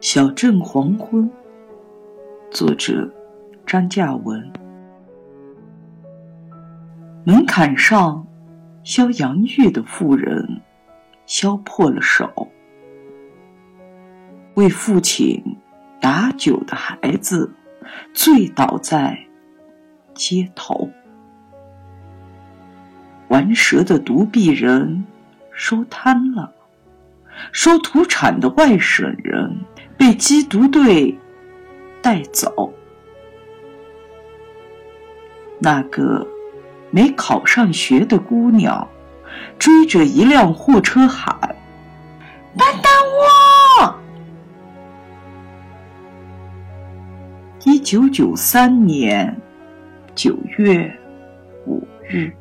小镇黄昏，作者张嘉文。门槛上削洋芋的妇人削破了手，为父亲打酒的孩子醉倒在街头，玩蛇的独臂人收摊了，收土产的外省人。被缉毒队带走，那个没考上学的姑娘追着一辆货车喊：“等等我！”一九九三年九月五日。